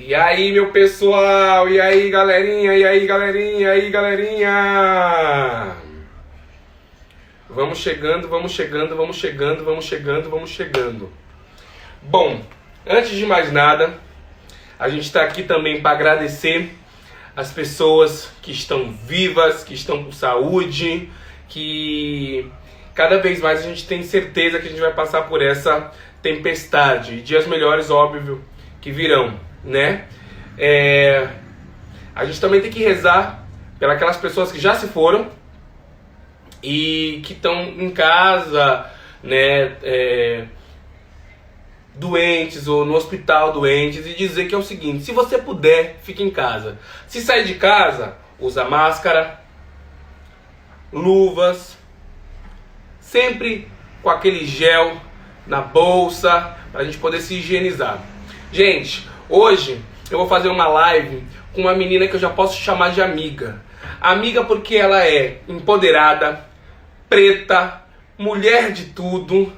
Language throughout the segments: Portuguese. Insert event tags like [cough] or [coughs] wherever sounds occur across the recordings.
E aí, meu pessoal? E aí, galerinha? E aí, galerinha? E aí, galerinha? Vamos chegando, vamos chegando, vamos chegando, vamos chegando, vamos chegando. Bom, antes de mais nada, a gente está aqui também para agradecer as pessoas que estão vivas, que estão com saúde, que cada vez mais a gente tem certeza que a gente vai passar por essa tempestade. Dias melhores, óbvio, que virão né? É, a gente também tem que rezar pelas pessoas que já se foram e que estão em casa, né? É, doentes ou no hospital doentes e dizer que é o seguinte: se você puder, fique em casa. Se sair de casa, usa máscara, luvas, sempre com aquele gel na bolsa para a gente poder se higienizar. Gente, Hoje eu vou fazer uma live com uma menina que eu já posso chamar de amiga. Amiga porque ela é empoderada, preta, mulher de tudo,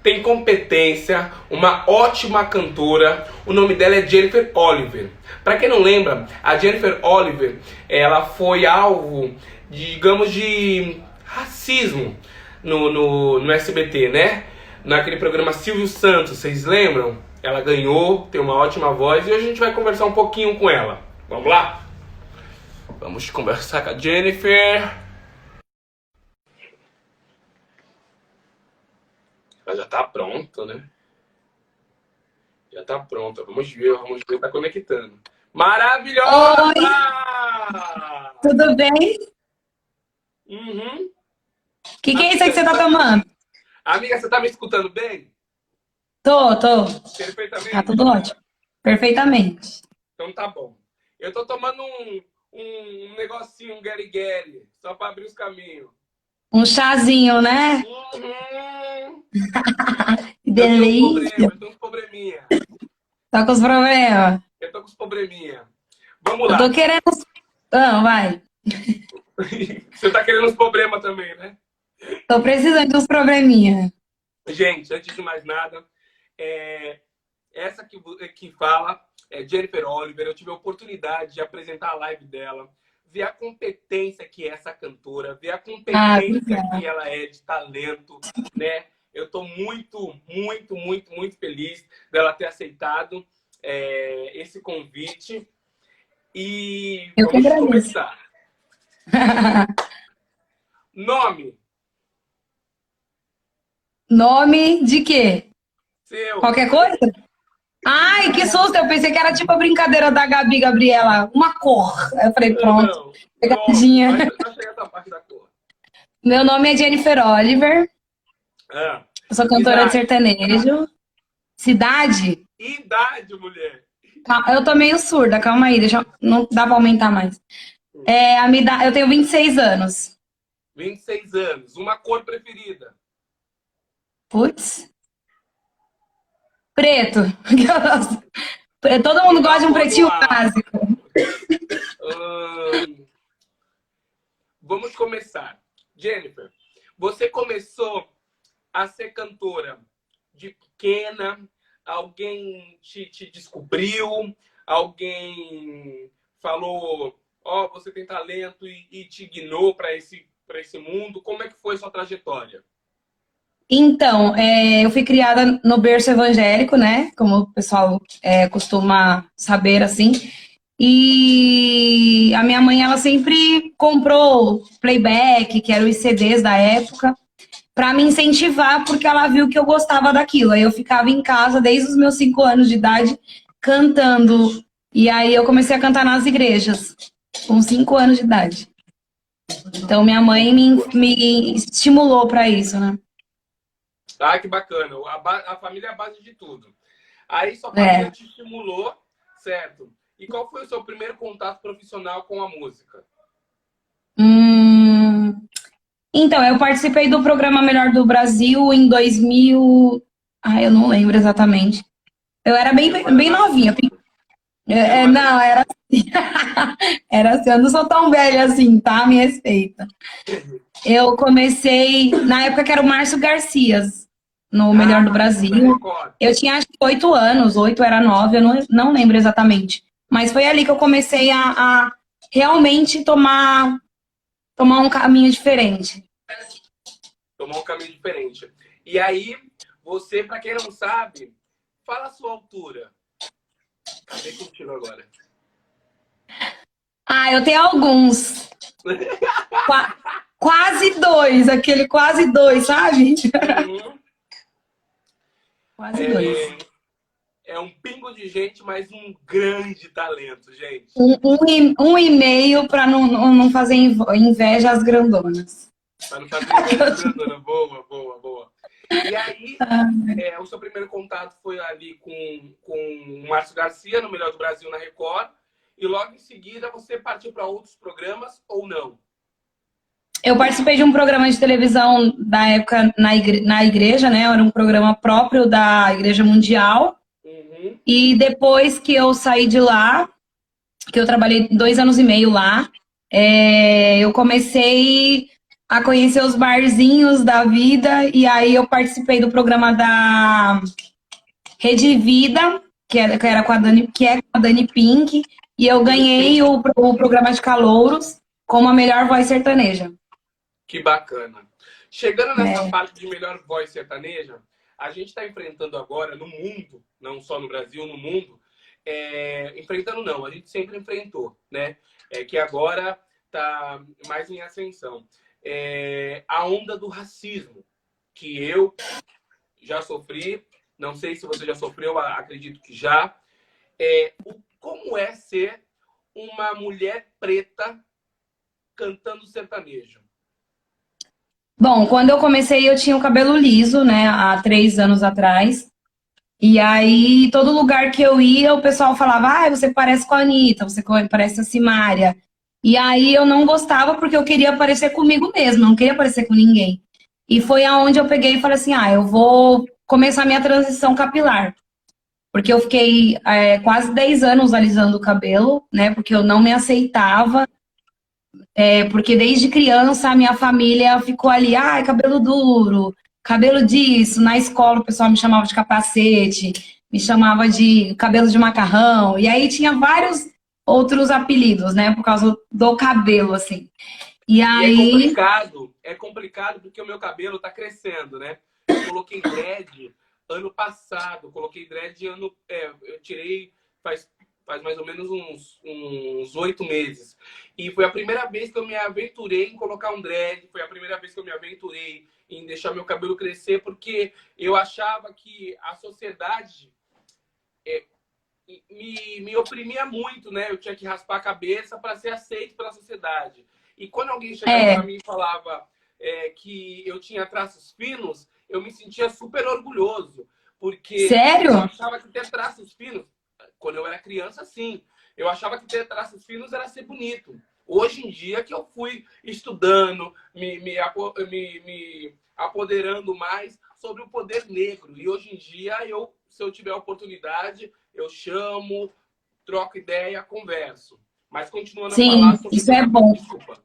tem competência, uma ótima cantora. O nome dela é Jennifer Oliver. Para quem não lembra, a Jennifer Oliver, ela foi alvo, digamos, de racismo no, no, no SBT, né? Naquele programa Silvio Santos, vocês lembram? Ela ganhou, tem uma ótima voz e hoje a gente vai conversar um pouquinho com ela. Vamos lá? Vamos conversar com a Jennifer. Ela já tá pronta, né? Já tá pronta. Vamos ver, vamos ver, tá conectando. Maravilhosa! Oi. Tudo bem? Uhum. O que, que é isso aí que você tá tomando? Amiga, você tá me escutando bem? Tô, tô. Perfeitamente? Tá tudo ótimo. Perfeitamente. Então tá bom. Eu tô tomando um, um, negocinho, um guerigueri, só pra abrir os caminhos. Um chazinho, né? Uhum. [laughs] Delícia. Eu tô com probleminha. Tá com os problemas? Eu tô com os probleminha. Vamos lá. Eu tô querendo... Ah, vai. [laughs] Você tá querendo os problemas também, né? Tô precisando dos probleminha. Gente, antes de mais nada, é, essa que, que fala é Jennifer Oliver. Eu tive a oportunidade de apresentar a live dela, ver a competência que é essa cantora, ver a competência ah, que ela é de talento, né? Eu estou muito, muito, muito, muito feliz dela ter aceitado é, esse convite. E Eu vamos começar. [laughs] Nome. Nome de quê? Seu. Qualquer coisa? Ai, que susto! Eu pensei que era tipo a brincadeira da Gabi Gabriela. Uma cor. Eu falei, pronto. Pegadinha. Meu nome é Jennifer Oliver. Ah, eu sou cantora idade. de sertanejo. Cidade? Idade, mulher. Eu tô meio surda, calma aí, deixa eu... não dá pra aumentar mais. É, a minha... Eu tenho 26 anos. 26 anos. Uma cor preferida? Putz. Preto. [laughs] Todo mundo gosta de um pretinho básico. Hum, vamos começar. Jennifer, você começou a ser cantora de pequena? Alguém te, te descobriu? Alguém falou, ó, oh, você tem talento e, e te guiou para esse, esse mundo? Como é que foi sua trajetória? Então, é, eu fui criada no berço evangélico, né? Como o pessoal é, costuma saber, assim. E a minha mãe, ela sempre comprou playback, que eram os CDs da época, para me incentivar, porque ela viu que eu gostava daquilo. Aí eu ficava em casa desde os meus cinco anos de idade cantando. E aí eu comecei a cantar nas igrejas, com cinco anos de idade. Então minha mãe me, me estimulou para isso, né? Ah, que bacana. A, a família é a base de tudo. Aí sua família é. te estimulou, certo? E qual foi o seu primeiro contato profissional com a música? Hum... Então, eu participei do programa Melhor do Brasil em 2000... Ah, eu não lembro exatamente. Eu era bem, bem novinha. É, é, não, era assim. [laughs] era assim. Eu não sou tão velha assim, tá? Me respeita. Eu comecei na época que era o Márcio Garcias no Melhor do Brasil. Eu tinha acho que oito anos, oito era nove, eu não, não lembro exatamente. Mas foi ali que eu comecei a, a realmente tomar, tomar um caminho diferente. Tomar um caminho diferente. E aí, você, para quem não sabe, fala a sua altura. Cadê contigo agora? Ah, eu tenho alguns. [laughs] Qua quase dois, aquele quase dois, sabe? Uhum. Quase é, dois. É um pingo de gente, mas um grande talento, gente. Um, um, e, um e meio para não, não fazer inveja às grandonas. Para não fazer inveja às grandonas. Boa, boa, boa. E aí, [laughs] ah. é, o seu primeiro contato foi ali com, com o Márcio Garcia, no Melhor do Brasil, na Record. E logo em seguida você partiu para outros programas ou não? Eu participei de um programa de televisão da época na, igre na igreja, né? Era um programa próprio da Igreja Mundial. Uhum. E depois que eu saí de lá, que eu trabalhei dois anos e meio lá, é, eu comecei a conhecer os barzinhos da vida e aí eu participei do programa da Rede Vida, que era, que era com a Dani, que é com a Dani Pink, e eu ganhei o, o programa de calouros como a melhor voz sertaneja. Que bacana. Chegando nessa é. parte de melhor voz sertaneja, a gente está enfrentando agora no mundo, não só no Brasil, no mundo, é, enfrentando não, a gente sempre enfrentou, né? É que agora está mais em ascensão. É, a onda do racismo, que eu já sofri, não sei se você já sofreu, acredito que já. É, como é ser uma mulher preta cantando sertanejo? Bom, quando eu comecei, eu tinha o cabelo liso, né, há três anos atrás. E aí, todo lugar que eu ia, o pessoal falava, ah, você parece com a Anitta, você parece a Simária. E aí, eu não gostava porque eu queria parecer comigo mesmo, não queria parecer com ninguém. E foi aonde eu peguei e falei assim, ah, eu vou começar minha transição capilar. Porque eu fiquei é, quase 10 anos alisando o cabelo, né? Porque eu não me aceitava. É, porque desde criança a minha família ficou ali, ai, cabelo duro, cabelo disso. Na escola o pessoal me chamava de capacete, me chamava de cabelo de macarrão. E aí tinha vários outros apelidos, né? Por causa do cabelo, assim. E aí. E é complicado, é complicado porque o meu cabelo tá crescendo, né? Eu coloquei dread ano passado. Coloquei dread ano. É, eu tirei faz, faz mais ou menos uns oito meses. E foi a primeira vez que eu me aventurei em colocar um dread. Foi a primeira vez que eu me aventurei em deixar meu cabelo crescer, porque eu achava que a sociedade é, me, me oprimia muito, né? Eu tinha que raspar a cabeça para ser aceito pela sociedade. E quando alguém chegava é. para mim e falava é, que eu tinha traços finos, eu me sentia super orgulhoso. Porque Sério? eu achava que ter traços finos, quando eu era criança, sim. Eu achava que ter traços finos era ser bonito. Hoje em dia que eu fui estudando, me, me, me, me apoderando mais sobre o poder negro. E hoje em dia, eu, se eu tiver oportunidade, eu chamo, troco ideia, converso. Mas continuando Sim, a falar sobre isso é bom. Desculpa.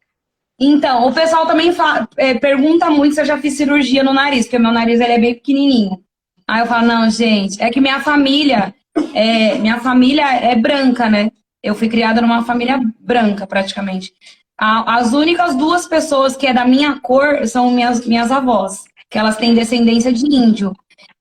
Então, o pessoal também fala, é, pergunta muito se eu já fiz cirurgia no nariz, porque meu nariz ele é bem pequenininho. Aí eu falo, não, gente, é que minha família, é, minha família é branca, né? Eu fui criada numa família branca, praticamente. as únicas duas pessoas que é da minha cor são minhas, minhas avós, que elas têm descendência de índio.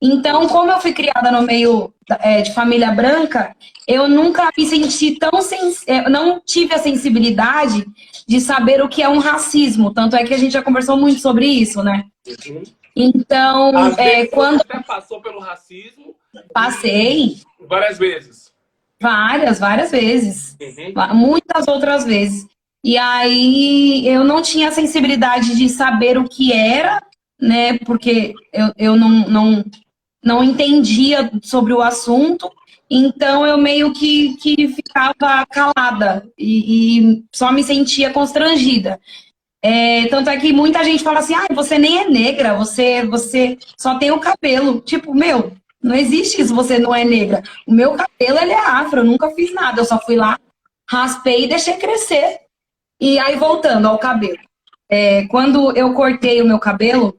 Então, como eu fui criada no meio é, de família branca, eu nunca me senti tão sens... É, não tive a sensibilidade de saber o que é um racismo. Tanto é que a gente já conversou muito sobre isso, né? Uhum. Então, é, quando. Você passou pelo racismo? Passei. Várias vezes. Várias, várias vezes. Uhum. Muitas outras vezes. E aí eu não tinha sensibilidade de saber o que era, né? Porque eu, eu não, não, não entendia sobre o assunto. Então eu meio que, que ficava calada e, e só me sentia constrangida. É, tanto é que muita gente fala assim, ah, você nem é negra, você, você só tem o cabelo. Tipo, meu, não existe isso, você não é negra. O meu cabelo, ele é afro, eu nunca fiz nada, eu só fui lá, raspei e deixei crescer. E aí, voltando ao cabelo. É, quando eu cortei o meu cabelo,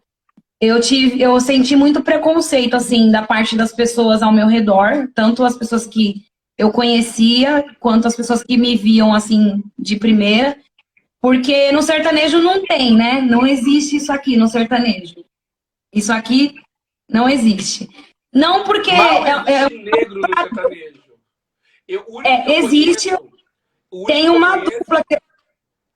eu tive, eu senti muito preconceito assim da parte das pessoas ao meu redor, tanto as pessoas que eu conhecia, quanto as pessoas que me viam assim de primeira, porque no sertanejo não tem, né? Não existe isso aqui no sertanejo. Isso aqui não existe. Não porque Mal é, é, negro no sertanejo. Eu, é, existe. Conheço, tem uma dupla que...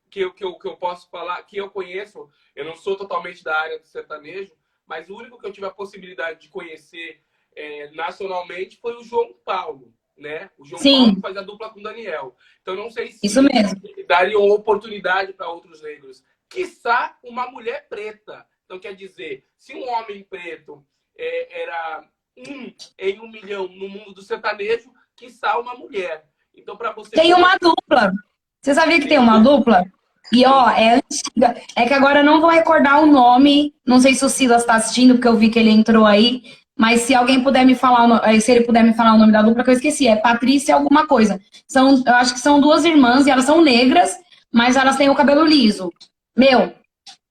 Que, eu, que, eu, que eu posso falar, que eu conheço, eu não sou totalmente da área do sertanejo, mas o único que eu tive a possibilidade de conhecer é, nacionalmente foi o João Paulo, né? O João Sim. Paulo faz a dupla com o Daniel. Então não sei se Isso mesmo. daria uma oportunidade para outros negros. Quiçá uma mulher preta. Então quer dizer, se um homem preto é, era um em um milhão no mundo do sertanejo, quiçá uma mulher. Então para você tem uma dupla. Você sabia que tem uma dupla? E ó, é antiga. É que agora eu não vou recordar o nome. Não sei se o Silas está assistindo, porque eu vi que ele entrou aí. Mas se alguém puder me falar, eh, se ele puder me falar o nome da dupla, que eu esqueci, é Patrícia alguma coisa. São, eu acho que são duas irmãs e elas são negras, mas elas têm o cabelo liso. Meu,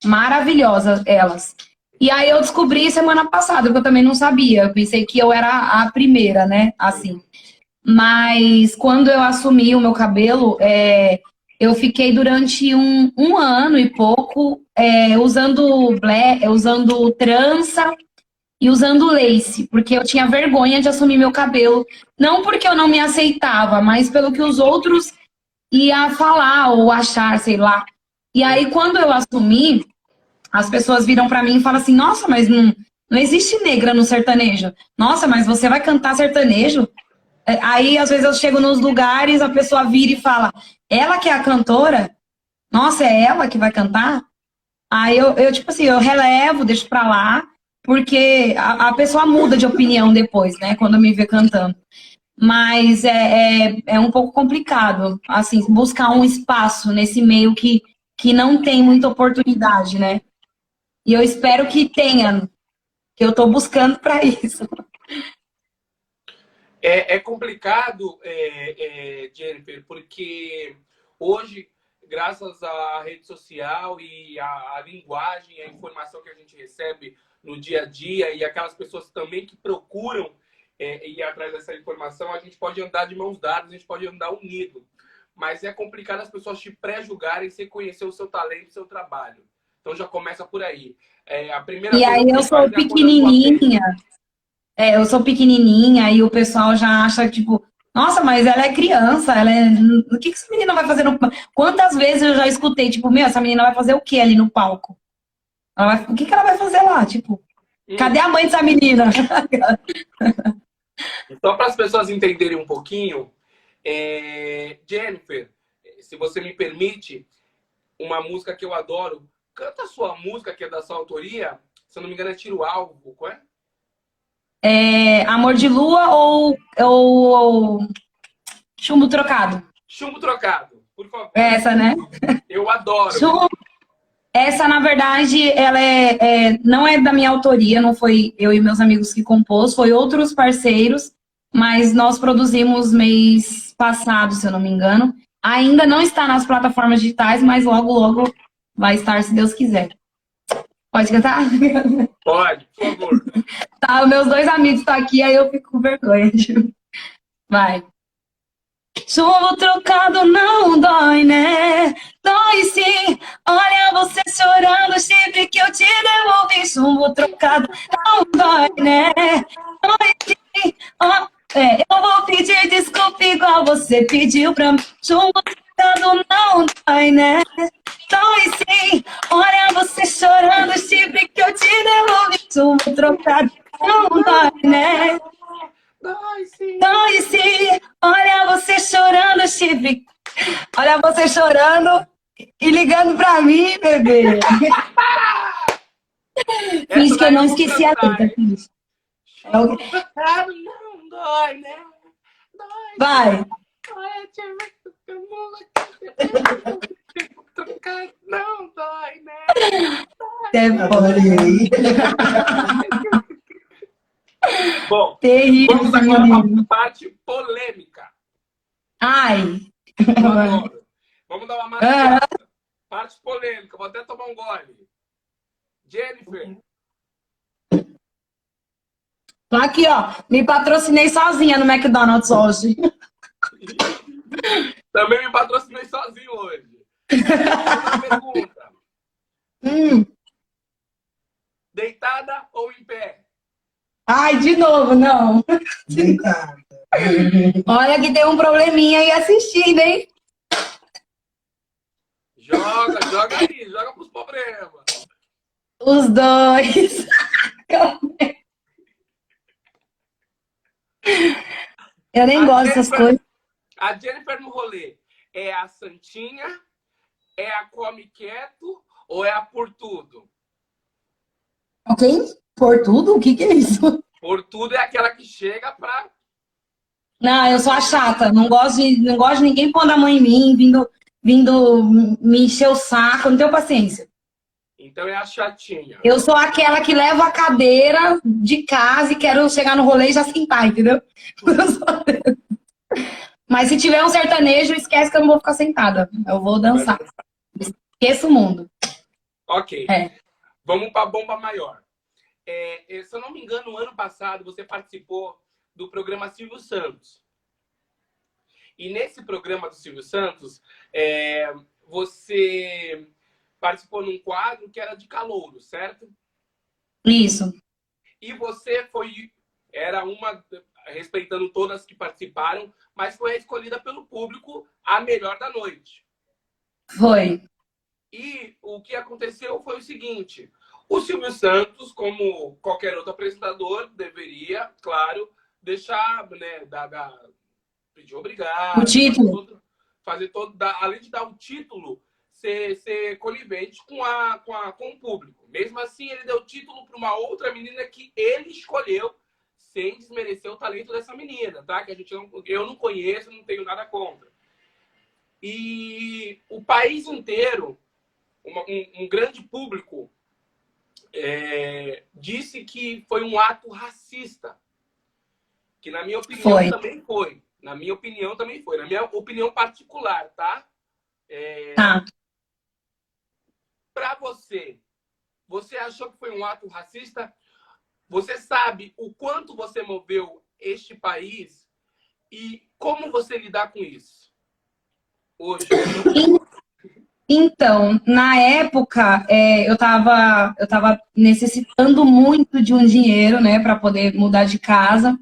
maravilhosas elas. E aí eu descobri semana passada, que eu também não sabia. Eu pensei que eu era a primeira, né? Assim. Mas quando eu assumi o meu cabelo, é, eu fiquei durante um, um ano e pouco é, usando black, usando trança e usando lace, porque eu tinha vergonha de assumir meu cabelo. Não porque eu não me aceitava, mas pelo que os outros iam falar ou achar, sei lá. E aí, quando eu assumi, as pessoas viram para mim e falam assim: Nossa, mas não, não existe negra no sertanejo. Nossa, mas você vai cantar sertanejo? É, aí, às vezes, eu chego nos lugares, a pessoa vira e fala: Ela que é a cantora? Nossa, é ela que vai cantar? Aí eu, eu tipo assim, eu relevo, deixo pra lá, porque a, a pessoa muda de opinião depois, né, quando me vê cantando. Mas é, é, é um pouco complicado, assim, buscar um espaço nesse meio que, que não tem muita oportunidade, né? E eu espero que tenha, que eu estou buscando para isso. É, é complicado, é, é, Jennifer, porque hoje, graças à rede social e à, à, linguagem, à informação que a gente recebe no dia a dia e aquelas pessoas também que procuram é, ir atrás dessa informação, a gente pode andar de mãos dadas, a gente pode andar unido. Mas é complicado as pessoas te pré-julgarem sem conhecer o seu talento, o seu trabalho. Então já começa por aí. É, a primeira e aí eu sou pequenininha. É, eu sou pequenininha e o pessoal já acha, tipo, nossa, mas ela é criança, ela é... O que, que essa menina vai fazer no Quantas vezes eu já escutei, tipo, meu, essa menina vai fazer o que ali no palco? Vai... O que, que ela vai fazer lá? Tipo, hum. cadê a mãe dessa menina? [laughs] então, para as pessoas entenderem um pouquinho, é... Jennifer, se você me permite, uma música que eu adoro, canta a sua música, que é da sua autoria, se eu não me engano é Tiro Alvo, qual é? É, Amor de Lua ou, ou, ou, Chumbo Trocado? Chumbo Trocado, por favor. Essa, né? Eu adoro. Chumbo... Essa, na verdade, ela é, é, não é da minha autoria, não foi eu e meus amigos que compôs, foi outros parceiros, mas nós produzimos mês passado, se eu não me engano. Ainda não está nas plataformas digitais, mas logo, logo vai estar, se Deus quiser. Pode cantar? [laughs] Pode, por favor. Tá, meus dois amigos estão aqui, aí eu fico com vergonha. [laughs] Vai. Chumbo trocado não dói, né? Dói sim. Olha você chorando, sempre que eu te devolvi. Chumbo trocado não dói, né? Dói sim. Oh, é, eu vou pedir desculpa igual você pediu pra mim. Chumbo trocado não dói, né? Dói sim. Olha você chorando, sempre que eu te devolvi. Chumbo trocado não dói, né? Dói sim. Dói sim. Olha você chorando, Chip. Olha você chorando e ligando pra mim, bebê. [laughs] Finge que eu não esqueci a letra. Não dói, né? Dói. Vai. Não dói, né? Dói. Bom, Terrível, vamos agora para a parte polêmica. Ai. Vamos dar uma marcada. Parte polêmica. Vou até tomar um gole. Jennifer, Tô aqui, ó. Me patrocinei sozinha no McDonald's hoje. [laughs] Também me patrocinei sozinho hoje. Uma pergunta. Hum. Deitada ou em pé? Ai, de novo, não. Deitada. Olha que tem um probleminha aí assistindo, hein? Joga, joga aí, joga pros problemas. Os dois. [laughs] Eu nem A gosto dessas coisas. A Jennifer no rolê é a santinha, é a come quieto ou é a por tudo? Ok? Por tudo? O que, que é isso? Por tudo é aquela que chega pra. Não, eu sou a chata. Não gosto de, não gosto de ninguém pondo a mão em mim, vindo, vindo me encher o saco. Não tenho paciência. Então é a chatinha. Eu sou aquela que leva a cadeira de casa e quero chegar no rolê e já sentar, entendeu? [laughs] Mas se tiver um sertanejo, esquece que eu não vou ficar sentada. Eu vou dançar. Esqueça o mundo. Ok. É. Vamos pra bomba maior. É, é, se eu não me engano, no ano passado você participou do programa Silvio Santos. E nesse programa do Silvio Santos, é, você participou num quadro que era de calouro, certo? Isso. E você foi, era uma, respeitando todas que participaram, mas foi escolhida pelo público a melhor da noite. Foi. E o que aconteceu foi o seguinte: o Silvio Santos, como qualquer outro apresentador, deveria, claro, deixar, né, dar, dar- pedir obrigado, O título. fazer todo, dar- além de dar o título, ser, ser conivente com, a, com, a, com o público. Mesmo assim, ele deu o título para uma outra menina que ele escolheu, sem desmerecer o talento dessa menina, tá? Que a gente não, eu não conheço, não tenho nada contra. E o país inteiro uma- um, um grande público é, disse que foi um ato racista. Que na minha opinião Foi. também foi. Na minha opinião também foi. Na minha opinião particular, tá? É, Tá. Pra você, você achou que foi um ato racista? Você sabe o quanto você moveu este país e como você lidar com isso? Hoje. Então, na época, é, eu tava, eu tava necessitando muito de um dinheiro, né, para poder mudar de casa.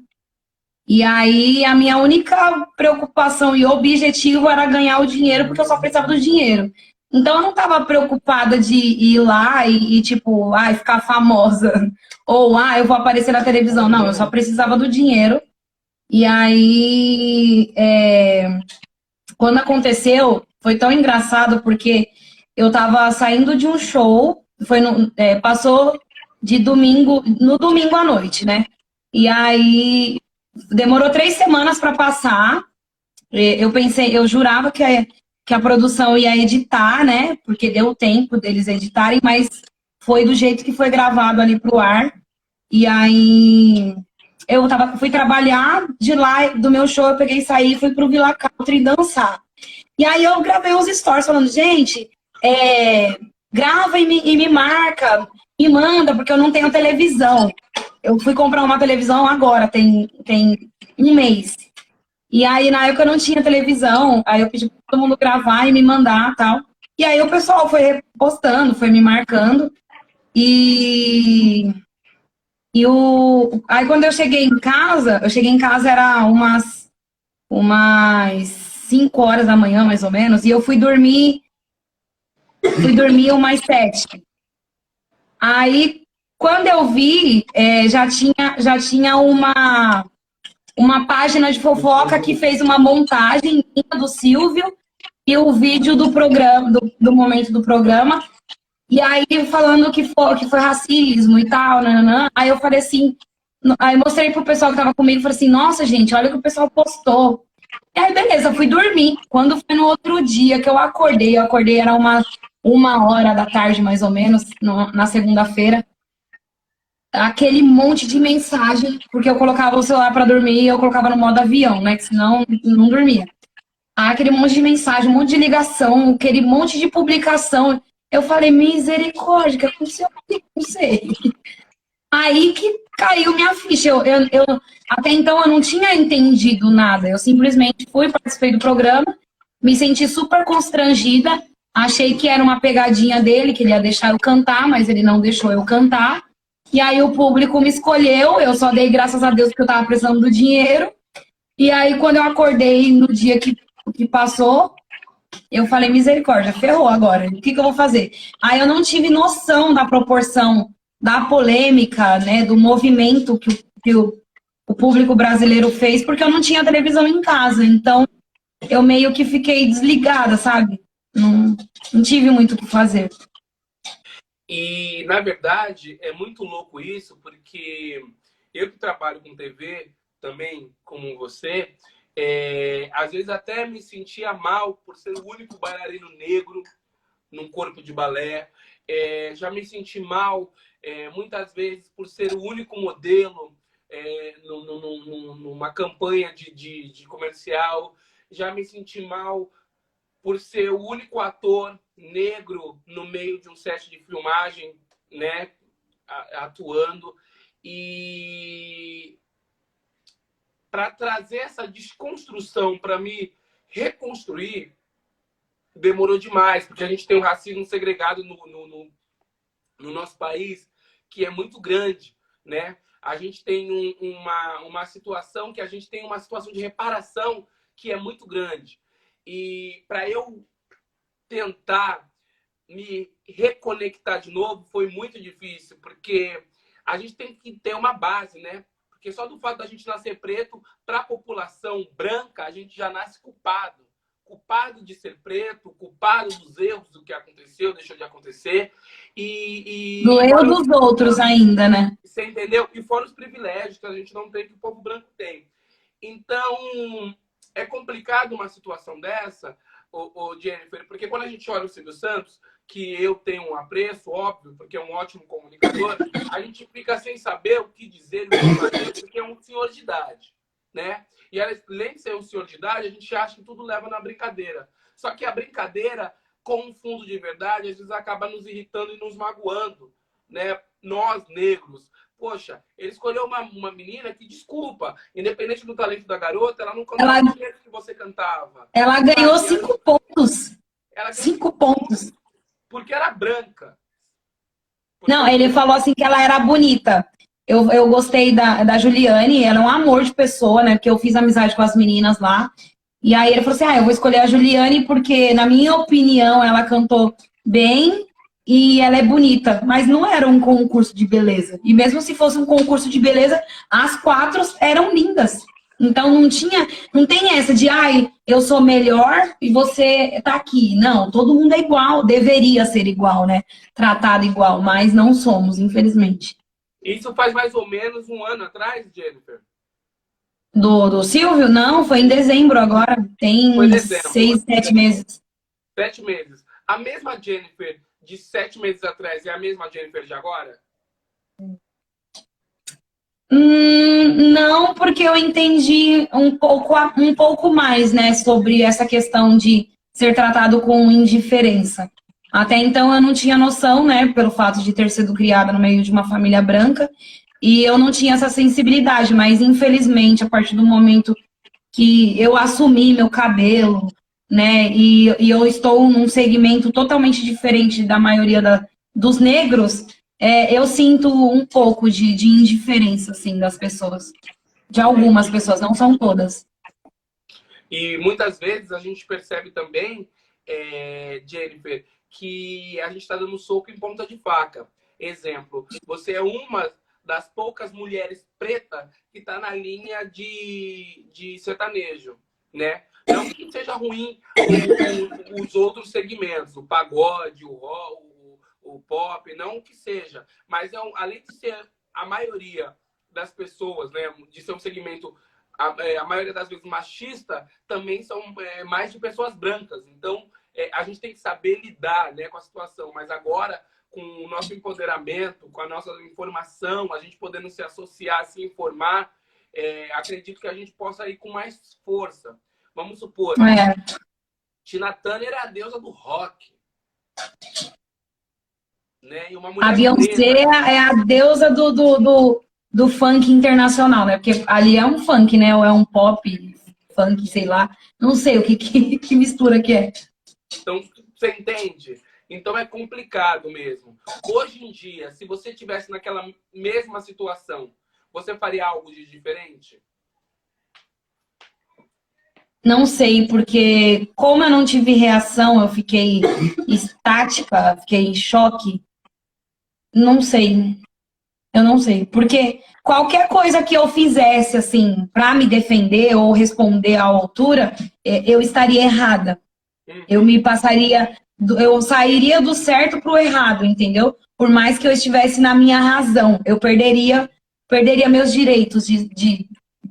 E aí, a minha única preocupação e objetivo era ganhar o dinheiro, porque eu só precisava do dinheiro. Então, eu não tava preocupada de ir lá e, e, tipo, ai, ficar famosa. Ou, ah, eu vou aparecer na televisão. Não, eu só precisava do dinheiro. E aí, é, quando aconteceu, foi tão engraçado porque eu tava saindo de um show, foi no- é, passou de domingo, no domingo à noite, né? E aí demorou três semanas para passar. E Eu pensei, eu jurava que que a produção ia editar, né? Porque deu tempo deles editarem, mas foi do jeito que foi gravado ali pro ar. E aí eu tava, fui trabalhar de lá, do meu show, eu peguei e saí, fui pro Vila Country dançar. E aí eu gravei uns stories falando, gente, é, grava e me, e me marca, me manda, porque eu não tenho televisão. Eu fui comprar uma televisão agora, tem, tem um mês. E aí, na época, eu não tinha televisão, aí eu pedi todo mundo gravar e me mandar tal. E aí o pessoal foi repostando, foi me marcando. E, e o, aí quando eu cheguei em casa, eu cheguei em casa, era umas, umas 5 horas da manhã, mais ou menos, e eu fui dormir, fui dormir umas sete. Aí, quando eu vi, é, já tinha, já tinha uma, uma página de fofoca que fez uma montagem do Silvio e o vídeo do programa, do, do momento do programa. E aí falando que foi, que foi racismo e tal, nananã. Aí eu falei assim, aí mostrei pro pessoal que tava comigo, falei assim, nossa, gente, olha o que o pessoal postou. E aí, beleza, fui dormir. Quando foi no outro dia que eu acordei, eu acordei, era uma, uma hora da tarde, mais ou menos, no- na segunda-feira. Aquele monte de mensagem, porque eu colocava o celular pra dormir e eu colocava no modo avião, né? Que senão não dormia. Ah, aquele monte de mensagem, um monte de ligação, aquele monte de publicação. Eu falei, misericórdia, que aconteceu? Não sei. [laughs] Aí que caiu minha ficha. Eu, eu, eu, até então eu não tinha entendido nada. Eu simplesmente fui, participei do programa, me senti super constrangida. Achei que era uma pegadinha dele, que ele ia deixar eu cantar, mas ele não deixou eu cantar. E aí o público me escolheu, eu só dei graças a Deus porque eu tava precisando do dinheiro. E aí quando eu acordei no dia que, que passou, eu falei, misericórdia, ferrou agora. O que, que eu vou fazer? Aí eu não tive noção da proporção da polêmica, né, do movimento que, que o, o público brasileiro fez, porque eu não tinha televisão em casa. Então, eu meio que fiquei desligada, sabe? Não, não tive muito o que fazer. E, na verdade, é muito louco isso, porque eu que trabalho com TV, também como você, é, às vezes até me sentia mal por ser o único bailarino negro num corpo de balé. É, já me senti mal é, muitas vezes por ser o único modelo é, no, no, no, numa campanha de, de, de, comercial. Já me senti mal por ser o único ator negro no meio de um set de filmagem, né, atuando. E para trazer essa desconstrução, para me reconstruir, demorou demais, porque a gente tem um racismo segregado no, no, no, no nosso país que é muito grande, né? A gente tem um, uma, uma situação que a gente tem uma situação de reparação que é muito grande. E para eu tentar me reconectar de novo foi muito difícil, porque a gente tem que ter uma base, né? Porque só do fato da gente nascer preto, para a população branca, a gente já nasce culpado culpado de ser preto, culpado dos erros do que aconteceu, deixou de acontecer. E, e do erro dos outros ainda, né? Você entendeu? E fora os privilégios que a gente não tem, que o povo branco tem. Então, é complicado uma situação dessa, o, o Jennifer, porque quando a gente olha o Silvio Santos, que eu tenho um apreço, óbvio, porque é um ótimo comunicador, a gente fica sem saber o que dizer, o porque é um senhor de idade, né? E além de ser um senhor de idade, a gente acha que tudo leva na brincadeira. Só que a brincadeira, com um fundo de verdade, às vezes acaba nos irritando e nos magoando. Né? Nós, negros, poxa, ele escolheu uma, uma menina que, desculpa, independente do talento da garota, ela não cantava ela, jeito que você cantava. Ela ganhou cinco ela, pontos. Ela cinco pontos. Porque era branca. Porque não, ele falou assim que ela era bonita. Eu, eu gostei da, da Juliane, ela é um amor de pessoa, né? Porque eu fiz amizade com as meninas lá. E aí ele falou assim: ah, eu vou escolher a Juliane porque, na minha opinião, ela cantou bem e ela é bonita. Mas não era um concurso de beleza. E mesmo se fosse um concurso de beleza, as quatro eram lindas. Então não tinha, não tem essa de ai, eu sou melhor e você tá aqui. Não, todo mundo é igual, deveria ser igual, né? Tratado igual, mas não somos, infelizmente. Isso faz mais ou menos um ano atrás, Jennifer? Do, do Silvio? Não, foi em dezembro agora. Tem dezembro. seis, sete meses. Sete meses. A mesma Jennifer de sete meses atrás é a mesma Jennifer de agora? Hum, não, porque eu entendi um pouco, um pouco mais, né, sobre essa questão de ser tratado com indiferença. Até então eu não tinha noção, né, pelo fato de ter sido criada no meio de uma família branca, e eu não tinha essa sensibilidade, mas infelizmente, a partir do momento que eu assumi meu cabelo, né, e, e eu estou num segmento totalmente diferente da maioria da, dos negros, é, eu sinto um pouco de, de indiferença, assim, das pessoas. De algumas pessoas, não são todas. E muitas vezes a gente percebe também, é, Jennifer, que a gente está dando soco em ponta de faca. Exemplo, você é uma das poucas mulheres pretas que está na linha de, de sertanejo, né? Não que seja ruim os outros segmentos, o pagode, o, o, o pop, não que seja. Mas é um, além de ser a maioria das pessoas, né, de ser um segmento a, é, a maioria das vezes machista, também são é, mais de pessoas brancas. Então, é, a gente tem que saber lidar né, com a situação, mas agora, com o nosso empoderamento, com a nossa informação, a gente podendo se associar, se informar, é, acredito que a gente possa ir com mais força. Vamos supor, é. Tina Turner é a deusa do rock. Né? A Beyoncé é a deusa do, do, do, do funk internacional, né? Porque ali é um funk, né? Ou é um pop, funk, sei lá. Não sei o que, que, que mistura que é. Então, você entende? Então é complicado mesmo. Hoje em dia, se você tivesse naquela mesma situação, você faria algo de diferente? Não sei, porque como eu não tive reação, eu fiquei estática, fiquei em choque. Não sei. Eu não sei. Porque qualquer coisa que eu fizesse, assim, para me defender ou responder à altura, é, eu estaria errada. Eu me passaria, eu sairia do certo pro errado, entendeu? Por mais que eu estivesse na minha razão, eu perderia, perderia meus direitos de, de,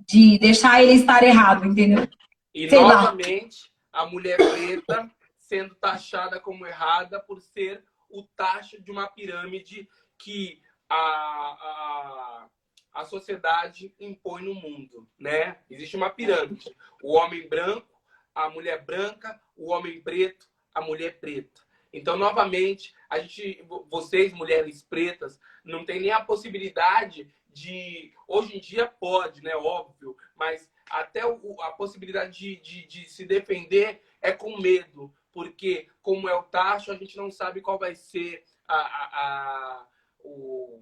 de deixar ele estar errado, entendeu? E Sei lá. novamente, a mulher preta sendo taxada como errada por ser o taxa de uma pirâmide que a, a, a sociedade impõe no mundo, né? Existe uma pirâmide. O homem branco, a mulher branca, o homem preto, a mulher preta. Então, novamente, a gente, vocês, mulheres pretas, não tem nem a possibilidade de. Hoje em dia pode, né? Óbvio, mas até o- a possibilidade de, de, de se defender é com medo. Porque, como é o taxa, a gente não sabe qual vai ser a, a, a, o,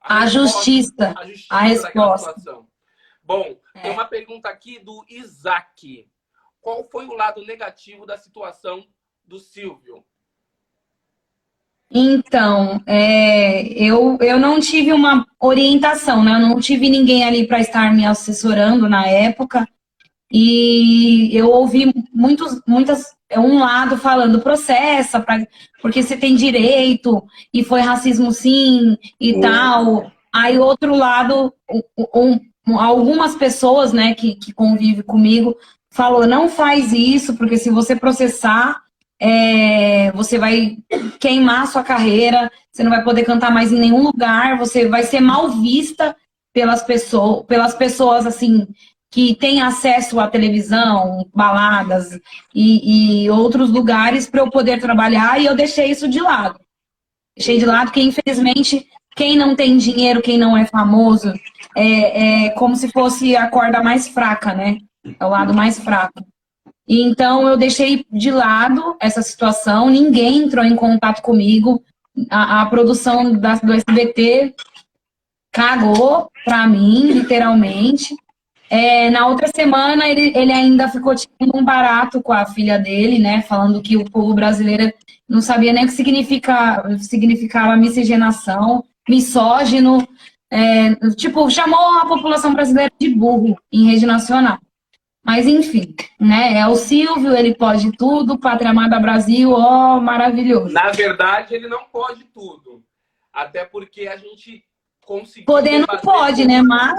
A resposta- justiça. a justiça a resposta. situação. Bom, tem É. uma pergunta aqui do Isaac. Qual foi o lado negativo da situação do Silvio? Então, é, eu, eu não tive uma orientação, né? Eu não tive ninguém ali para estar me assessorando na época. E eu ouvi muitos, muitas, um lado falando processa, pra, porque você tem direito, e foi racismo sim, e Uhum. tal. Aí outro lado, um- um- algumas pessoas, né, que, que convivem comigo, falou, não faz isso, porque se você processar, é, você vai queimar a sua carreira, você não vai poder cantar mais em nenhum lugar, você vai ser mal vista pelas pessoas, pelas pessoas assim que têm acesso à televisão, baladas e, e outros lugares para eu poder trabalhar e eu deixei isso de lado. Deixei de lado porque infelizmente quem não tem dinheiro, quem não é famoso, é, é como se fosse a corda mais fraca, né? É o lado mais fraco. Então eu deixei de lado essa situação, ninguém entrou em contato comigo. A, a produção da, do SBT cagou pra mim, literalmente. É, na outra semana ele, ele ainda ficou tirando um barato com a filha dele, né? Falando que o povo brasileiro não sabia nem o que significa, significava miscigenação, misógino. é, tipo, chamou a população brasileira de burro em rede nacional. Mas enfim, né? É o Silvio, ele pode tudo, Pátria Amada Brasil, ó, maravilhoso. Na verdade, ele não pode tudo. Até porque a gente conseguiu. Poder não pode, né? Mas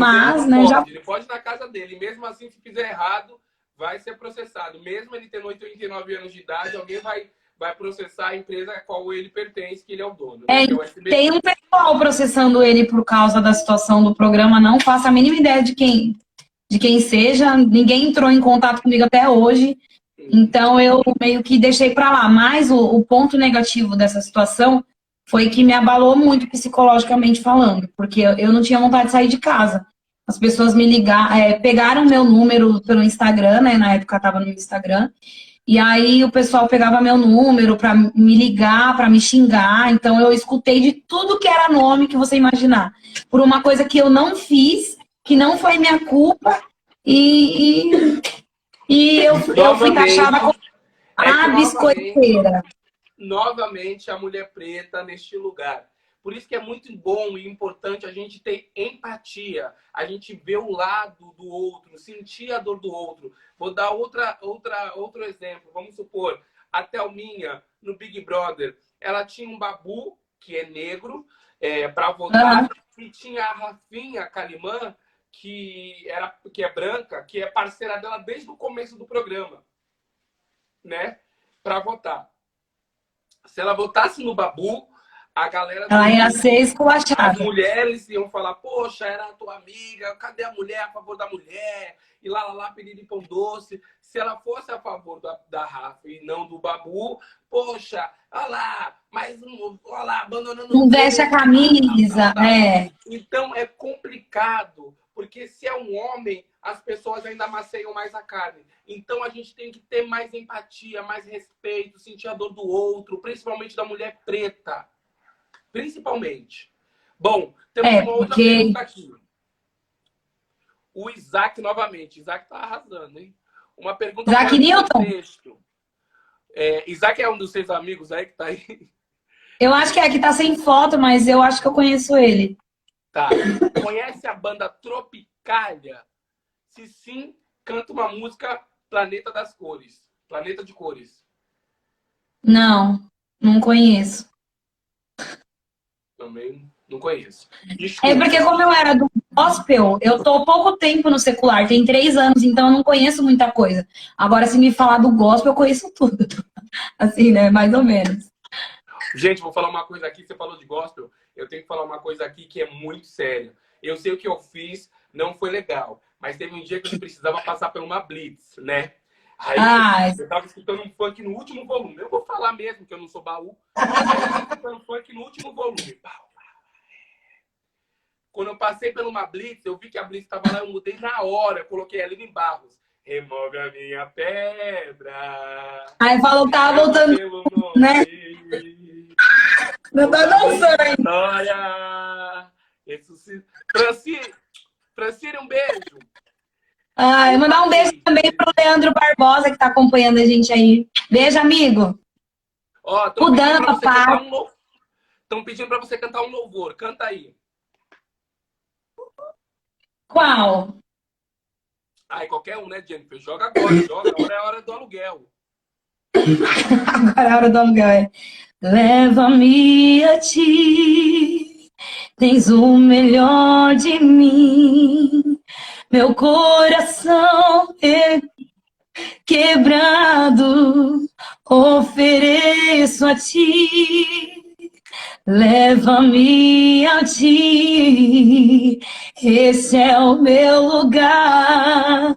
Mas, né, pode. já- Ele pode ir na casa dele. Mesmo assim, se fizer errado, vai ser processado. Mesmo ele tendo 89 anos de idade, alguém vai, vai processar a empresa a qual ele pertence, que ele é o dono. É, né, é o SBT. tem um pessoal processando ele por causa da situação do programa, não faço a mínima ideia de quem, de quem seja. Ninguém entrou em contato comigo até hoje. Então eu meio que deixei pra lá. Mas o, o ponto negativo dessa situação foi que me abalou muito psicologicamente falando, porque eu, não tinha vontade de sair de casa. As pessoas me ligaram, é, pegaram meu número pelo Instagram, né? Na época eu tava no Instagram. E aí o pessoal pegava meu número pra me ligar, pra me xingar. Então eu escutei de tudo que era nome que você imaginar. Por uma coisa que eu não fiz, que não foi minha culpa. E, e, e eu, eu fui taxada como é a biscoiteira. Novamente a mulher preta neste lugar. Por isso que é muito bom e importante a gente ter empatia, a gente ver o lado do outro, sentir a dor do outro. Vou dar outra, outra, outro exemplo. Vamos supor, a Thelminha no Big Brother, ela tinha um babu que é negro é, para votar e tinha a Rafinha Calimã que era que é branca, que é parceira dela desde o começo do programa, né? Para votar se ela votasse no Babu, a galera. Ela ia ser esculachada. As mulheres iam falar, poxa, era a tua amiga, cadê a mulher a favor da mulher? E lá, lá, lá, pedido de pão doce. Se ela fosse a favor da, da Rafa e não do Babu, poxa, olha lá, mas olha lá, abandonando. Não veste a camisa, é. Então é complicado, porque se é um homem, as pessoas ainda maceiam mais a carne. Então a gente tem que ter mais empatia, mais respeito, sentir a dor do outro, principalmente da mulher preta. Principalmente. Bom, temos É, uma outra porque- pergunta aqui. O Isaac novamente. Isaac tá arrasando, hein? Uma pergunta Isaac Newton? contexto. É, Isaac é um dos seus amigos aí que tá aí? Eu acho que é que tá sem foto, mas eu acho que eu conheço ele. Tá. Conhece a banda Tropicália? Se sim, canta uma música Planeta das Cores. Planeta de Cores. Não, não conheço. Também não conheço. É Desculpa. porque como eu era do gospel, eu tô pouco tempo no secular, tem três anos, então eu não conheço muita coisa. Agora, se me falar do gospel, eu conheço tudo. [laughs] Assim, né? Mais ou menos. Gente, vou falar uma coisa aqui. Você falou de gospel. Eu tenho que falar uma coisa aqui que é muito séria. Eu sei o que eu fiz, não foi legal. Mas teve um dia que eu precisava passar por uma blitz, né? Aí Ah, eu tava escutando um funk no último volume. Eu vou falar mesmo que eu não sou baú. Mas eu tava escutando funk no último volume. Quando eu passei por uma blitz, eu vi que a blitz estava lá, eu mudei na hora. Eu coloquei ela em Barros. Remove a minha pedra. aí falou que tava voltando, né? Não tá dançando. História. Ressuscita. Francine, Francine, um beijo. Ah, eu mandar um beijo também pro Leandro Barbosa, que tá acompanhando a gente aí. Beijo, amigo. Ó, tão O pedindo Dan, pra você papai. cantar um lou- Tão pedindo pra você cantar um louvor. Canta aí. Qual? Ai, qualquer um, né, Jennifer? Joga agora, joga. Agora é a hora do aluguel. Agora é a hora do aluguel. Leva-me a ti, tens o melhor de mim. Meu coração é quebrado, ofereço a ti. Leva-me a ti, esse é o meu lugar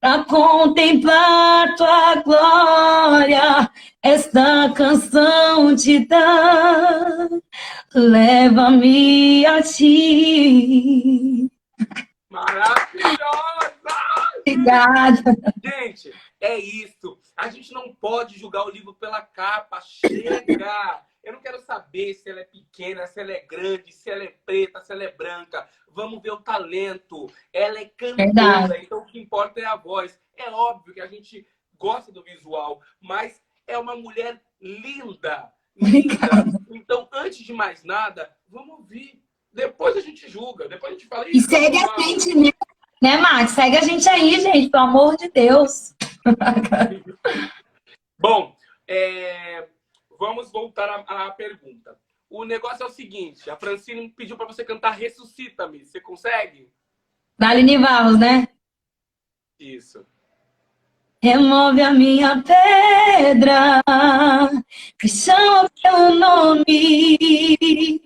para contemplar tua glória. Esta canção te dá, leva-me a ti. Maravilhosa! Obrigada. Gente, é isso. A gente não pode julgar o livro pela capa. Chega! Eu não quero saber se ela é pequena, se ela é grande, se ela é preta, se ela é branca. Vamos ver o talento. Ela é cantora, Verdade. então o que importa é a voz. É óbvio que a gente gosta do visual, mas é uma mulher linda. Linda. Então, antes de mais nada, vamos ouvir. Depois a gente julga, depois a gente fala. E "Ih, segue tá a mal." gente, né? Né, Max? Segue a gente aí, gente, pelo amor de Deus. [laughs] Bom, é, vamos voltar à, à pergunta. O negócio é o seguinte: a Francine pediu para você cantar Ressuscita-me. Você consegue? Da Aline Barros, né? Isso. Remove a minha pedra, chama pelo nome,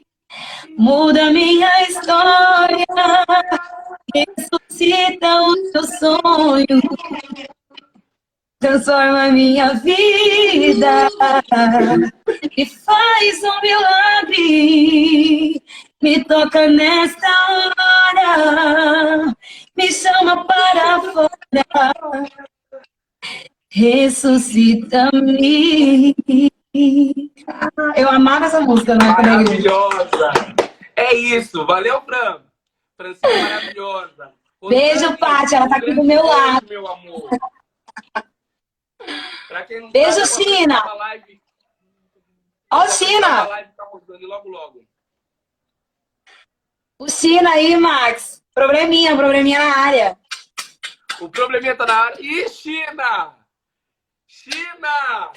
muda minha história, ressuscita o teu sonho, transforma minha vida e faz um milagre. Me toca nesta hora, me chama para fora. Ressuscita-me. Eu amava essa música igreja. Maravilhosa! É isso, valeu, Fran! Francine é maravilhosa. Beijo, Rosane, Paty, ela tá aqui do meu lado. beijo, Meu amor. Pra quem não Beijo, sabe, China. Ó, o a China! live tá rodando logo, logo. O China aí, Max. Probleminha, probleminha na área. O probleminha tá na área. Ih, China! China!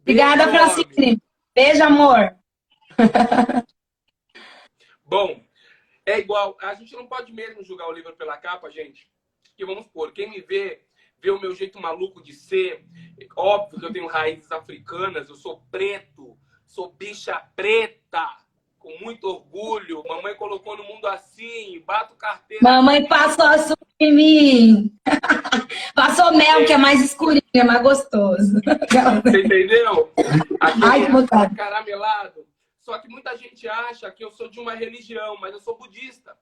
Obrigada, Beijo, homem. Francine. Beijo, amor. [laughs] Bom, é igual. A gente não pode mesmo julgar o livro pela capa, gente. Que vamos supor, quem me vê, vê o meu jeito maluco de ser. Óbvio que eu tenho raízes africanas, eu sou preto, Sou bicha preta com muito orgulho. Mamãe colocou no mundo assim, bato carteira. Mamãe passou açúcar em mim. [laughs] passou mel, que é mais escurinho, é mais gostoso. Você entendeu? Ai, que caramelado. Só que muita gente acha que eu sou de uma religião, mas eu sou budista.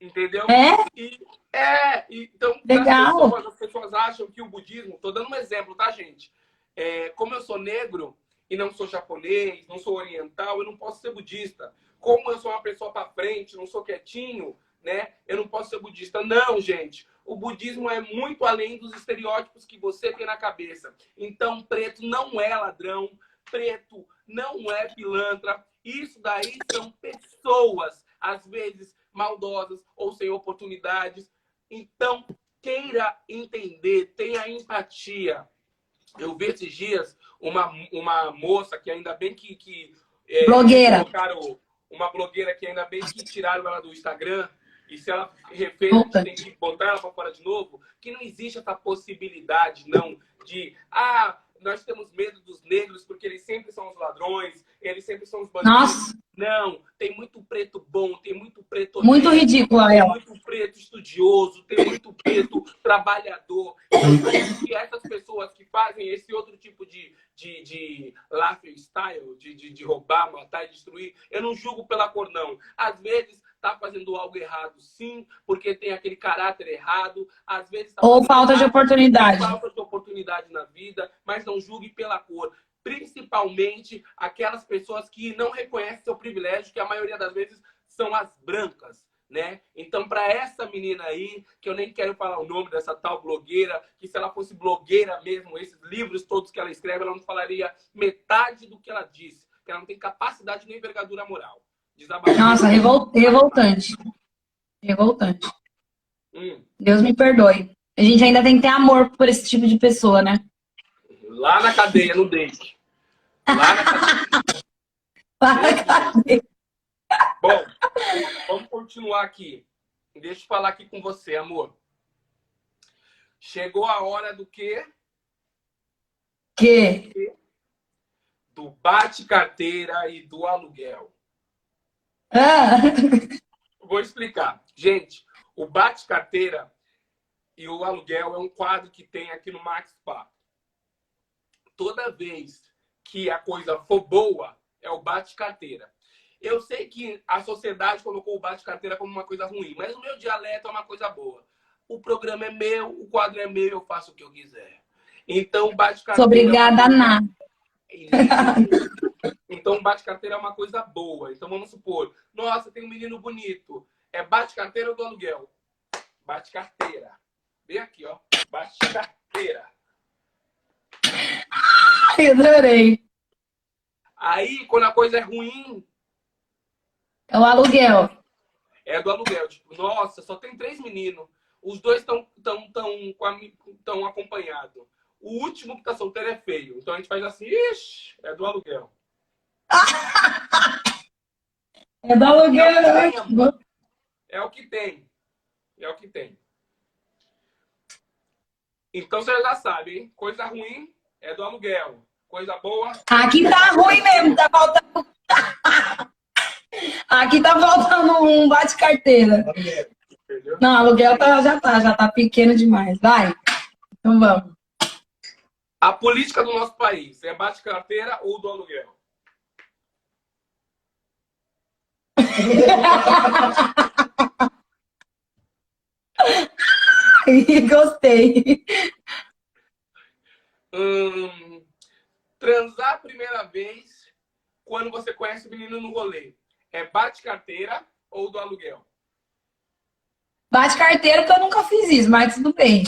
Entendeu? É? E, é, então Legal. As pessoas, as pessoas acham que o budismo, tô dando um exemplo, tá, gente? É, como eu sou negro, e não sou japonês, não sou oriental, eu não posso ser budista. Como eu sou uma pessoa para frente, não sou quietinho, né? Eu não posso ser budista. Não, gente. O budismo é muito além dos estereótipos que você tem na cabeça. Então, preto não é ladrão, preto não é pilantra. Isso daí são pessoas, às vezes maldosas ou sem oportunidades. Então, queira entender, tenha empatia. Eu vi esses dias uma, uma moça que ainda bem que. que é, blogueira. Uma blogueira que ainda bem que tiraram ela do Instagram. E se ela refez, tem que botar ela para fora de novo. Que não existe essa possibilidade, não, de. Ah, nós temos medo dos negros porque eles sempre são os ladrões, eles sempre são os bandidos. Nossa. Não, tem muito preto bom, tem muito preto. Muito ridículo ela. Tem muito preto estudioso, tem muito preto trabalhador. E essas pessoas que fazem esse outro tipo de, de, de lifestyle, de, de, de roubar, matar e destruir, eu não julgo pela cor, não. Às vezes está fazendo algo errado, sim, porque tem aquele caráter errado, às vezes tá ou falta de oportunidade, falta de oportunidade na vida, mas não julgue pela cor, principalmente aquelas pessoas que não reconhecem seu privilégio, que a maioria das vezes são as brancas. Né? Então, para essa menina aí, que eu nem quero falar o nome dessa tal blogueira, que se ela fosse blogueira mesmo, esses livros todos que ela escreve, ela não falaria metade do que ela disse, que ela não tem capacidade nem envergadura moral. Nossa, revol... revoltante. Revoltante. Hum. Deus me perdoe. A gente ainda tem que ter amor por esse tipo de pessoa, né? Lá na cadeia, no dente. Lá na [laughs] cadeia. Lá na cadeia. Bom, vamos continuar aqui. Deixa eu falar aqui com você, amor. Chegou a hora do quê? Que? Do bate-carteira e do aluguel. Ah. Vou explicar. Gente, o bate-carteira e o aluguel é um quadro que tem aqui no Max Papo. Toda vez que a coisa for boa, é o bate-carteira. Eu sei que a sociedade colocou o bate-carteira como uma coisa ruim, mas o meu dialeto é uma coisa boa. O programa é meu, o quadro é meu, eu faço o que eu quiser. Então, bate-carteira. Obrigada, Ná. Então, bate-carteira é uma coisa boa. Então, vamos supor, nossa, tem um menino bonito. É bate-carteira ou do aluguel? Bate-carteira. Vem aqui, ó. Bate-carteira. Ai, adorei. Aí, quando a coisa é ruim... É o aluguel. É do aluguel. Tipo, nossa, só tem três meninos. Os dois estão tão, tão, tão acompanhados. O último que tá solteiro é feio. Então a gente faz assim, ixi, é do aluguel. é do aluguel, é, é o que tem. É o que tem. Então você já sabe, hein? Coisa ruim é do aluguel. Coisa boa. Aqui tá ruim mesmo, tá faltando. [laughs] Aqui tá faltando um bate-carteira. Não, aluguel tá, já tá, já tá pequeno demais. Vai. Então vamos. A política do nosso país é bate-carteira ou do aluguel? [laughs] Gostei. Hum, transar a primeira vez quando você conhece o menino no rolê é bate-carteira ou do aluguel? Bate-carteira porque eu nunca fiz isso, mas tudo bem.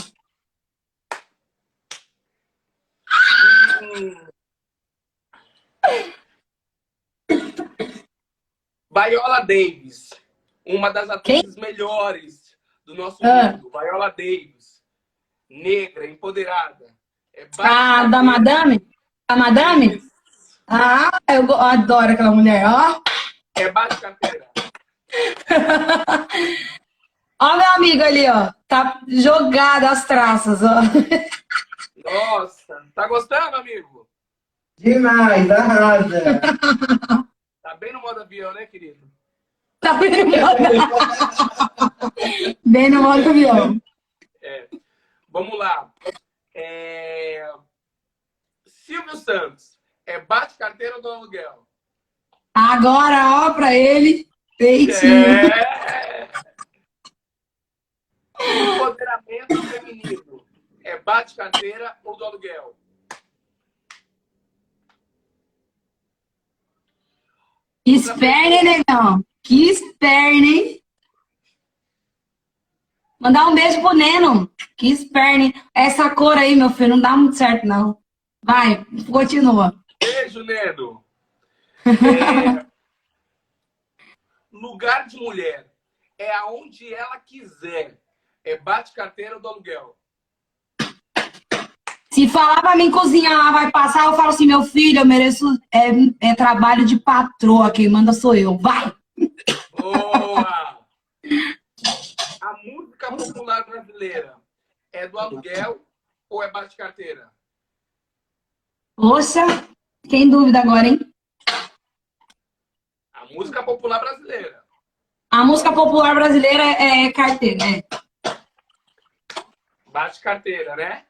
Viola Davis, uma das atrizes Quem? melhores do nosso ah. mundo. Viola Davis, negra, empoderada. É ah, da Madame? A Madame? Ah, eu adoro aquela mulher, ó. É bate-carteira. [laughs] ó, meu amigo ali, ó. Tá jogado as traças, ó. [laughs] Nossa, tá gostando, amigo? Demais, arrasa. Tá bem no modo avião, né, querido? Tá bem no modo, bem no modo avião. É. Vamos lá. É... Silvio Santos, é bate carteira do aluguel? Agora, ó, pra ele, peitinho. É... Empoderamento feminino, é bate carteira ou do aluguel? Esperne, negão. Que esperne, hein? Mandar um beijo pro Neno. Que esperne. Essa cor aí, meu filho, não dá muito certo, não. Vai, continua. Beijo, Neno. [laughs] É... Lugar de mulher é aonde ela quiser. É bate carteira do aluguel. Se falar pra mim cozinhar, vai passar, eu falo assim, meu filho, eu mereço é, é trabalho de patroa, quem manda sou eu. Vai! Boa! A música popular brasileira é do aluguel ou é bate carteira? Poxa, tem dúvida agora, hein? A música popular brasileira. A música popular brasileira é carteira, é. Bate carteira, né?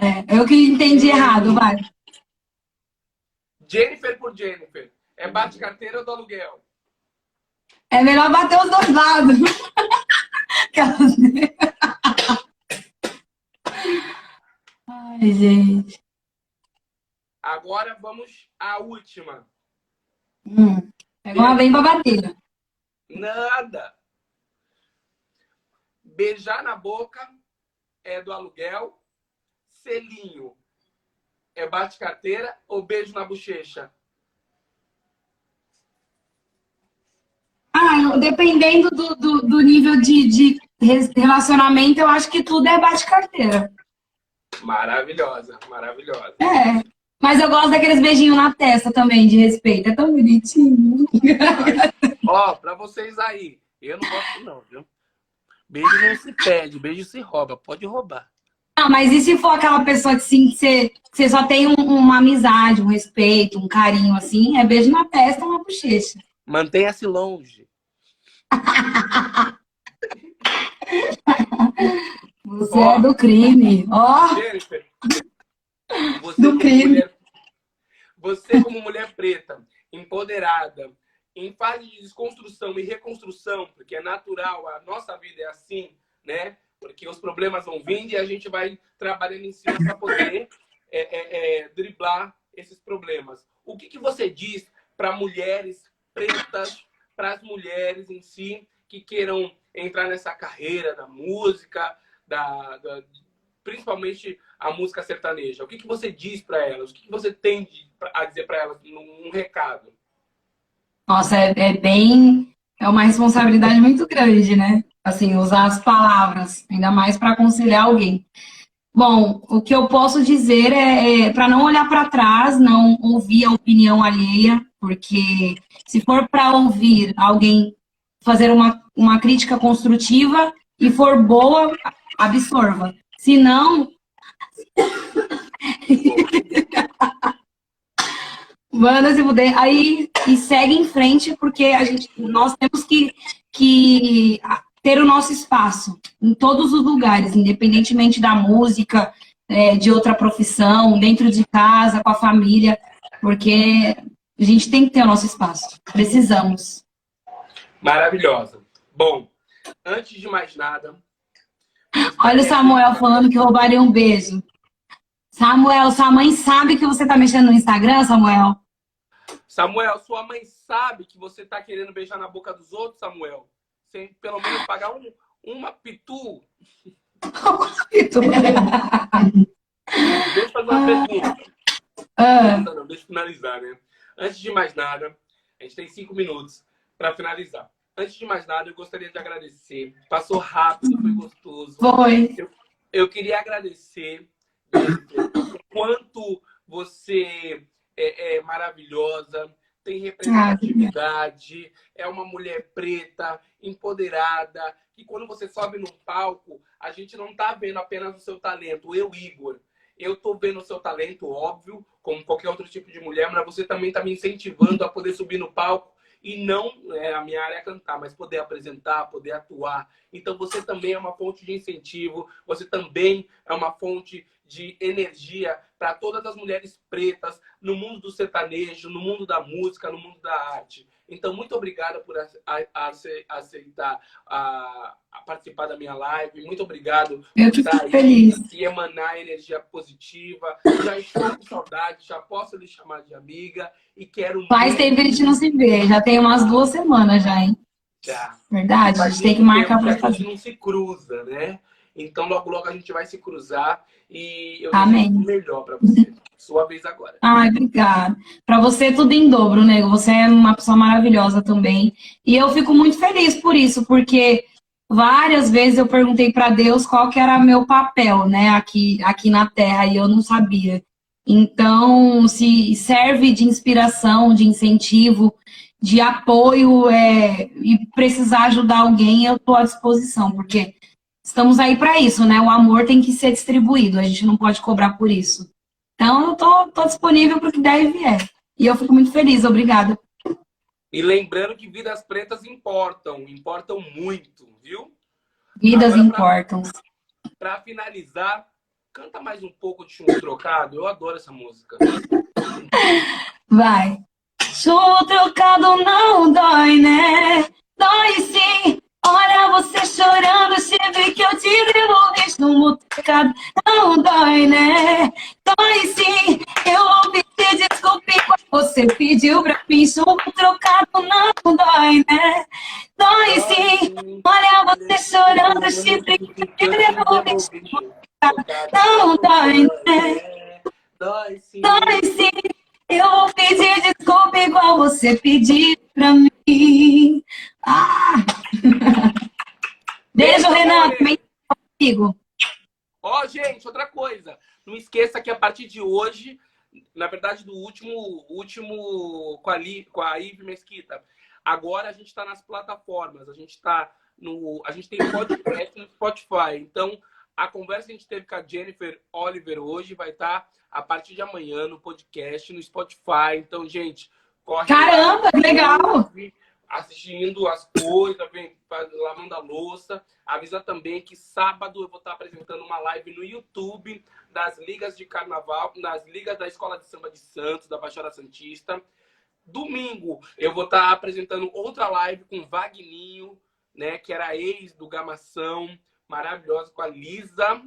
É, eu que entendi errado, vai. Jennifer por Jennifer. É bate carteira ou do aluguel? É melhor bater os dois lados. [laughs] Ai, gente. Agora vamos à última. Hum. Pegou uma bem pra bater. Nada. Beijar na boca é do aluguel. Selinho é bate carteira ou beijo na bochecha? Ah, dependendo do, do, do nível de, de, relacionamento, eu acho que tudo é bate-carteira. Maravilhosa, maravilhosa. É. Mas eu gosto daqueles beijinhos na testa também, de respeito. É tão bonitinho. Ó, pra vocês aí, eu não gosto não, viu? Beijo não se pede, beijo se rouba. Pode roubar. Ah, mas e se for aquela pessoa que, sim, que, você, que você só tem um, uma amizade, um respeito, um carinho, assim, é beijo na testa ou na bochecha. Mantenha-se longe. Você oh. é do crime. Ó. Oh. Você do crime. Mulher, você, como mulher preta, empoderada, em fase de desconstrução e reconstrução, porque é natural, a nossa vida é assim, né? Porque os problemas vão vindo e a gente vai trabalhando em cima para poder é, é, é, driblar esses problemas. O que, que você diz para mulheres pretas, para as mulheres em si que queiram entrar nessa carreira da música, da, da principalmente a música sertaneja? O que, que você diz para elas? O que, que você tem de, a dizer para elas num um recado? Nossa, é, é, bem. É uma responsabilidade muito grande, né? Assim, usar as palavras, ainda mais para aconselhar alguém. Bom, o que eu posso dizer é, é para não olhar para trás, não ouvir a opinião alheia, porque se for para ouvir alguém fazer uma, uma crítica construtiva e for boa, absorva. Se não. [laughs] Manda se puder. Aí e segue em frente, porque a gente, nós temos que, que ter o nosso espaço em todos os lugares, independentemente da música, é, de outra profissão, dentro de casa, com a família, porque a gente tem que ter o nosso espaço. Precisamos. Maravilhosa. Bom, antes de mais nada. Olha o Samuel falando que roubaria um beijo. Samuel, sua mãe sabe que você tá mexendo no Instagram, Samuel? Samuel, sua mãe sabe que você tá querendo beijar na boca dos outros, Samuel? Sem pelo menos pagar um, uma pitu. pitu. [laughs] deixa eu fazer uma pergunta. Ah. Não, não, deixa eu finalizar, né? Antes de mais nada, a gente tem cinco minutos para finalizar. Antes de mais nada, eu gostaria de agradecer. Passou rápido, foi gostoso. Foi. Eu, eu queria agradecer [coughs] quanto você é, é maravilhosa, tem representatividade, é uma mulher preta, empoderada, que quando você sobe num palco, a gente não tá vendo apenas o seu talento. Eu, Igor, eu tô vendo o seu talento, óbvio, como qualquer outro tipo de mulher, mas você também tá me incentivando a poder subir no palco e não é, a minha área é cantar, mas poder apresentar, poder atuar. Então você também é uma fonte de incentivo, você também é uma fonte de energia para todas as mulheres pretas no mundo do sertanejo, no mundo da música, no mundo da arte. Então, muito obrigada por aceitar a, a, participar da minha live. Muito obrigado Eu por estar aí feliz. e emanar energia positiva. Já estou com saudade, já posso lhe chamar de amiga e quero. Faz tempo que a gente não se vê, já tem umas duas semanas já, hein? Já. Verdade, a gente tem que marcar para fazer. A gente não se cruza, né? Então, logo, logo a gente vai se cruzar e eu Amém. o melhor para você. Sua vez agora. Ai, obrigada. Para você, tudo em dobro, nego. Você é uma pessoa maravilhosa também. E eu fico muito feliz por isso, porque várias vezes eu perguntei para Deus qual que era meu papel, né, aqui, aqui na Terra, e eu não sabia. Então, se serve de inspiração, de incentivo, de apoio é, e precisar ajudar alguém, eu estou à disposição, porque estamos aí para isso, né? O amor tem que ser distribuído, a gente não pode cobrar por isso. Então, eu tô, tô disponível para o que der e vier. E eu fico muito feliz, obrigada. E lembrando que vidas pretas importam, importam muito, viu? Vidas Agora, importam. Para finalizar, canta mais um pouco de chumbo trocado. Eu adoro essa música. Vai. Chumbo trocado não dói, né? Dói sim, Olha você chorando, tive que eu te pecado. Não dói, né? Dói sim. Eu ouvi te desculpe quando você pediu pra mim. Chumbo trocado não dói, né? Dói sim. Olha você chorando, tive que pecado. Não dói, né? Dói sim. Dói sim. Eu vou pedir desculpa igual você pediu pra mim. Ah! [laughs] Beijo, Renan. Também comigo. Ó, oh, gente, outra coisa. Não esqueça que a partir de hoje, na verdade, do último, último com a, Li, com a Ive Mesquita, agora a gente está nas plataformas. A gente está no. A gente tem podcast no Spotify. Então, a conversa que a gente teve com a Jennifer Oliver hoje vai estar tá a partir de amanhã no podcast, no Spotify. Então, gente, corre. Caramba, lá, legal! Assistindo as coisas, lavando a louça. Avisa também que sábado eu vou estar apresentando uma live no YouTube das ligas de carnaval, nas ligas da Escola de Samba de Santos, da Baixada Santista. Domingo eu vou estar apresentando outra live com Vagninho, né, que era ex do Gamação, maravilhosa, com a Lisa,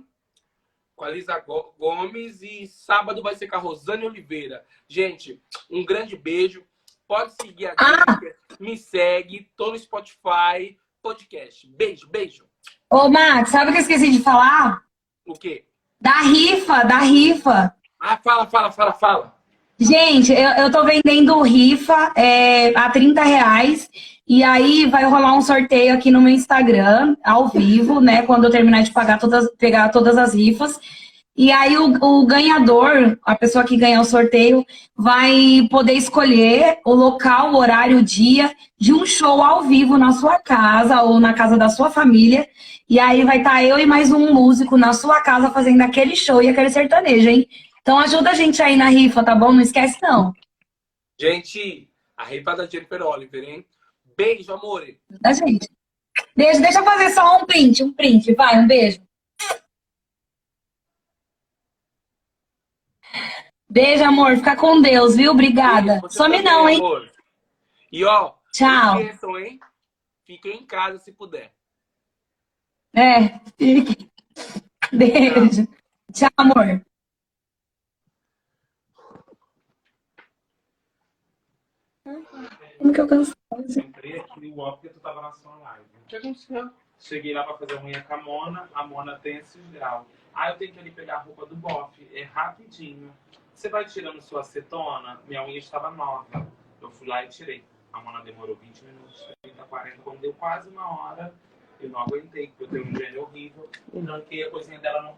com a Lisa Gomes. E sábado vai ser com a Rosane Oliveira. Gente, um grande beijo. Pode seguir a ah. me segue, tô no Spotify, podcast. Beijo, beijo. Ô, Max, sabe o que eu esqueci de falar? O quê? Da rifa, da rifa. Ah, fala, fala, fala, fala. Gente, eu, eu tô vendendo rifa é, a 30 reais. E aí vai rolar um sorteio aqui no meu Instagram, ao vivo, né? Quando eu terminar de pagar todas, pegar todas as rifas. E aí o, o, ganhador, a pessoa que ganhar o sorteio, vai poder escolher o local, o horário, o dia de um show ao vivo na sua casa ou na casa da sua família. E aí vai estar tá eu e mais um músico na sua casa fazendo aquele show e aquele sertanejo, hein? Então ajuda a gente aí na rifa, tá bom? Não esquece não. Gente, a rifa da Jennifer Oliver, hein? Beijo, amor. Da gente. Deixa, deixa eu fazer só um print, um print. Vai, um beijo. Beijo, amor. Fica com Deus, viu? Obrigada. Some também, não, hein? Amor. E ó, tchau. Esqueçam, hein? Fiquem em casa se puder. É, fique. Beijo. Tchau, tchau amor. Como que eu cansei? Entrei aqui no UOL porque tu tava na sua live. O que aconteceu? Cheguei lá pra fazer a unha com a Mona, a Mona tem esse grau. Aí eu tenho que ali pegar a roupa do bofe, é rapidinho. Você vai tirando sua acetona, minha unha estava nova. Eu fui lá e tirei. A Mona demorou 20 minutos, 30, 40. Quando deu quase uma hora, eu não aguentei, porque eu tenho um gênio horrível. Não que a coisinha dela não